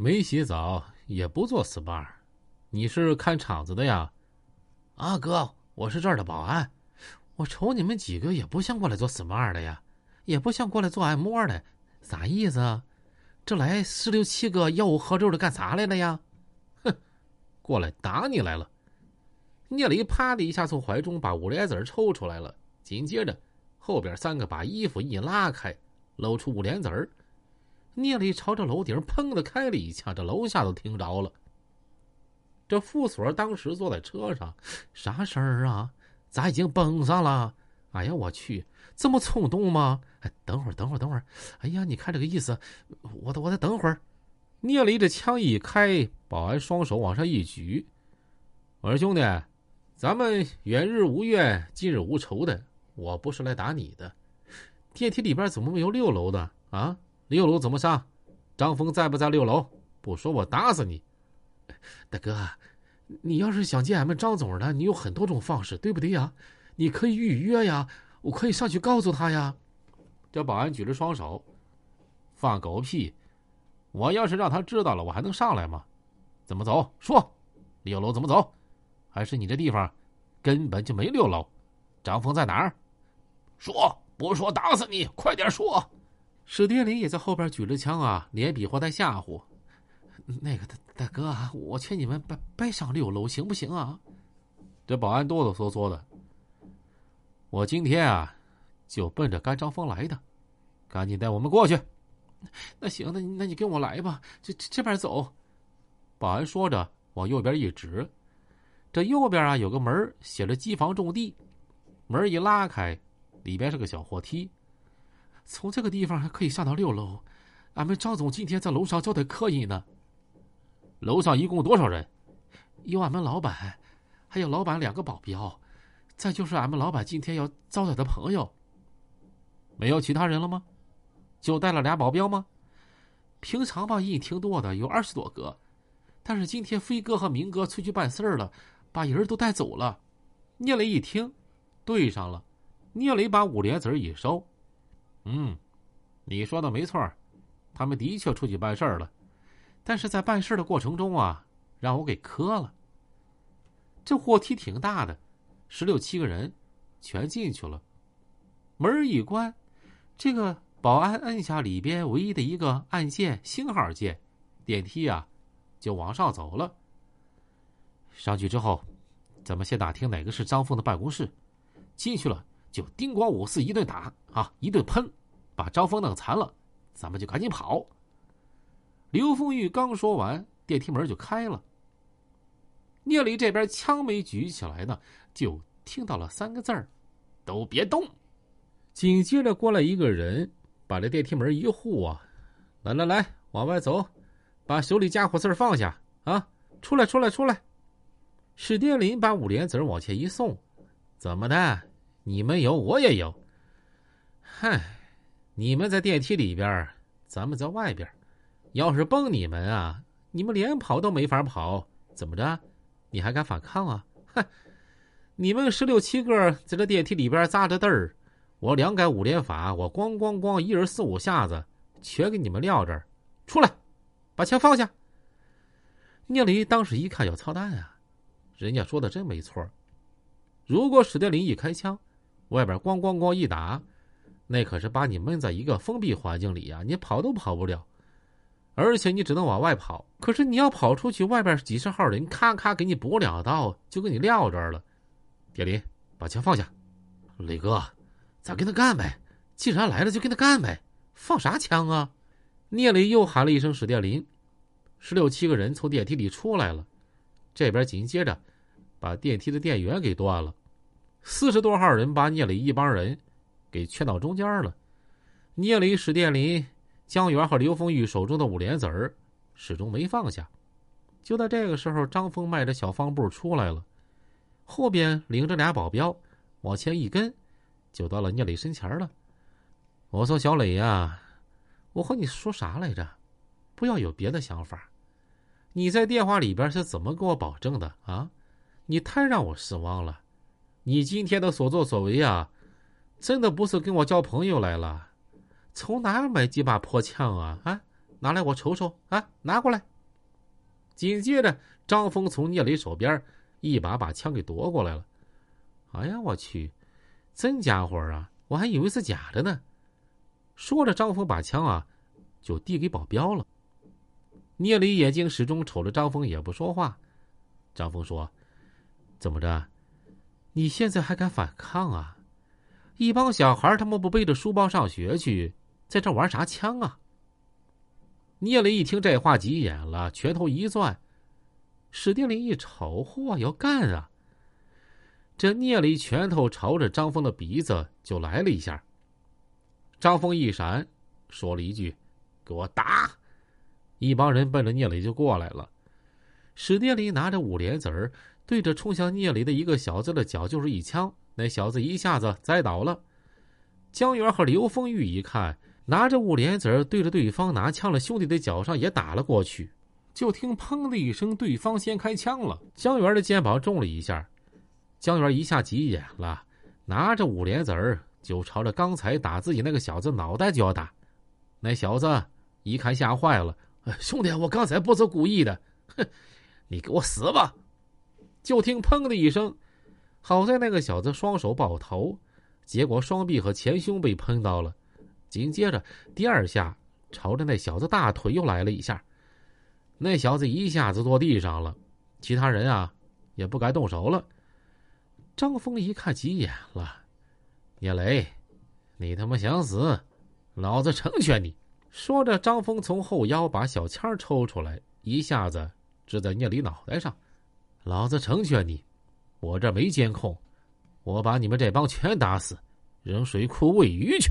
没洗澡，也不做 SPA，你是看场子的呀？啊，哥，我是这儿的保安。我瞅你们几个也不像过来做 SPA 的呀，也不像过来做按摩的，啥意思？这来十六七个吆五喝六的干啥来了呀？哼，过来打你来了。聂磊啪的一下从怀中把五莲子抽出来了，紧接着后边三个把衣服一拉开，露出五莲子儿。聂磊朝着楼顶砰的开了一枪，这楼下都听着了。这副所当时坐在车上，啥声儿啊？咋已经崩上了？哎呀，我去，这么冲动吗？哎，等会儿，等会儿，等会儿。哎呀，你看这个意思，我，我得等会儿。聂磊这枪一开，保安双手往上一举：“我说兄弟，咱们远日无怨，近日无仇的。我不是来打你的。电梯里边怎么没有六楼的啊？六楼怎么上？张峰在不在六楼？不说我打死你！大哥，你要是想见俺们张总呢，你有很多种方式，对不对呀？你可以预约呀，我可以上去告诉他呀。”这保安举着双手，放狗屁！我要是让他知道了，我还能上来吗？怎么走？说，六楼怎么走？还是你这地方根本就没六楼？张峰在哪儿？说，不说打死你！快点说！史殿林也在后边举着枪啊，连比划带吓唬。那个大大哥，啊我劝你们别别上六楼，行不行啊？这保安哆哆嗦嗦的。我今天啊。就奔着甘张峰来的，赶紧带我们过去。那行，那那你跟我来吧，这这边走。保安说着，往右边一指，这右边啊有个门，写着“机房种地”。门一拉开，里边是个小货梯，从这个地方还可以上到六楼。俺们张总今天在楼上招待客人呢。楼上一共多少人？有俺们老板，还有老板两个保镖，再就是俺们老板今天要招待的朋友。没有其他人了吗？就带了俩保镖吗？平常吧人挺多的，有二十多个，但是今天飞哥和明哥出去办事儿了，把人都带走了。聂磊一听，对上了。聂磊把五莲子一收，嗯，你说的没错，他们的确出去办事儿了，但是在办事的过程中啊，让我给磕了。这货梯挺大的，十六七个人全进去了，门一关。这个保安摁下里边唯一的一个按键星号键，电梯啊就往上走了。上去之后，咱们先打听哪个是张峰的办公室。进去了就叮咣五四一顿打啊，一顿喷，把张峰弄残了，咱们就赶紧跑。刘凤玉刚说完，电梯门就开了。聂磊这边枪没举起来呢，就听到了三个字儿：“都别动。”紧接着过来一个人，把这电梯门一护啊，来来来，往外走，把手里家伙事放下啊，出来出来出来。史殿林把五莲子往前一送，怎么的？你们有，我也有。嗨，你们在电梯里边，咱们在外边。要是崩你们啊，你们连跑都没法跑，怎么着？你还敢反抗啊？哼，你们十六七个在这电梯里边扎着嘚儿。我两改五连法，我咣咣咣，一人四五下子，全给你们撂这儿。出来，把枪放下。聂磊当时一看，要操蛋啊！人家说的真没错。如果史殿林一开枪，外边咣咣咣一打，那可是把你闷在一个封闭环境里呀，你跑都跑不了。而且你只能往外跑。可是你要跑出去，外边几十号人，咔咔给你补两刀，就给你撂这儿了。铁林，把枪放下。磊哥。咱跟他干呗！既然来了，就跟他干呗！放啥枪啊？聂磊又喊了一声：“史殿林！”十六七个人从电梯里出来了，这边紧接着把电梯的电源给断了。四十多号人把聂磊一帮人给劝到中间了。聂磊、史殿林、江源和刘丰玉手中的五莲子儿始终没放下。就在这个时候，张峰迈着小方步出来了，后边领着俩保镖，往前一跟。就到了聂磊身前了。我说：“小磊呀，我和你说啥来着？不要有别的想法。你在电话里边是怎么给我保证的啊？你太让我失望了。你今天的所作所为啊，真的不是跟我交朋友来了？从哪儿买几把破枪啊？啊，拿来我瞅瞅啊，拿过来。紧接着，张峰从聂磊手边一把把枪给夺过来了。哎呀，我去，真家伙啊！我还以为是假的呢。说着，张峰把枪啊就递给保镖了。聂磊眼睛始终瞅着张峰，也不说话。张峰说：“怎么着？你现在还敢反抗啊？一帮小孩他们不背着书包上学去，在这玩啥枪啊？”聂磊一听这话，急眼了，拳头一攥。史殿林一瞅，嚯，要干啊！这聂磊拳头朝着张峰的鼻子就来了一下。张峰一闪，说了一句：“给我打！”一帮人奔着聂磊就过来了。史殿林拿着五连子儿，对着冲向聂磊的一个小子的脚就是一枪，那小子一下子栽倒了。江源和刘丰玉一看，拿着五连子对着对方拿枪的兄弟的脚上也打了过去。就听“砰”的一声，对方先开枪了。江源的肩膀中了一下，江源一下急眼了，拿着五连子。就朝着刚才打自己那个小子脑袋就要打，那小子一看吓坏了，兄弟，我刚才不是故意的，哼，你给我死吧！就听砰的一声，好在那个小子双手抱头，结果双臂和前胸被喷到了，紧接着第二下朝着那小子大腿又来了一下，那小子一下子坐地上了，其他人啊也不敢动手了。张峰一看急眼了。聂磊，你他妈想死，老子成全你！说着，张峰从后腰把小枪抽出来，一下子支在聂磊脑袋上。老子成全你，我这没监控，我把你们这帮全打死，扔水库喂鱼去。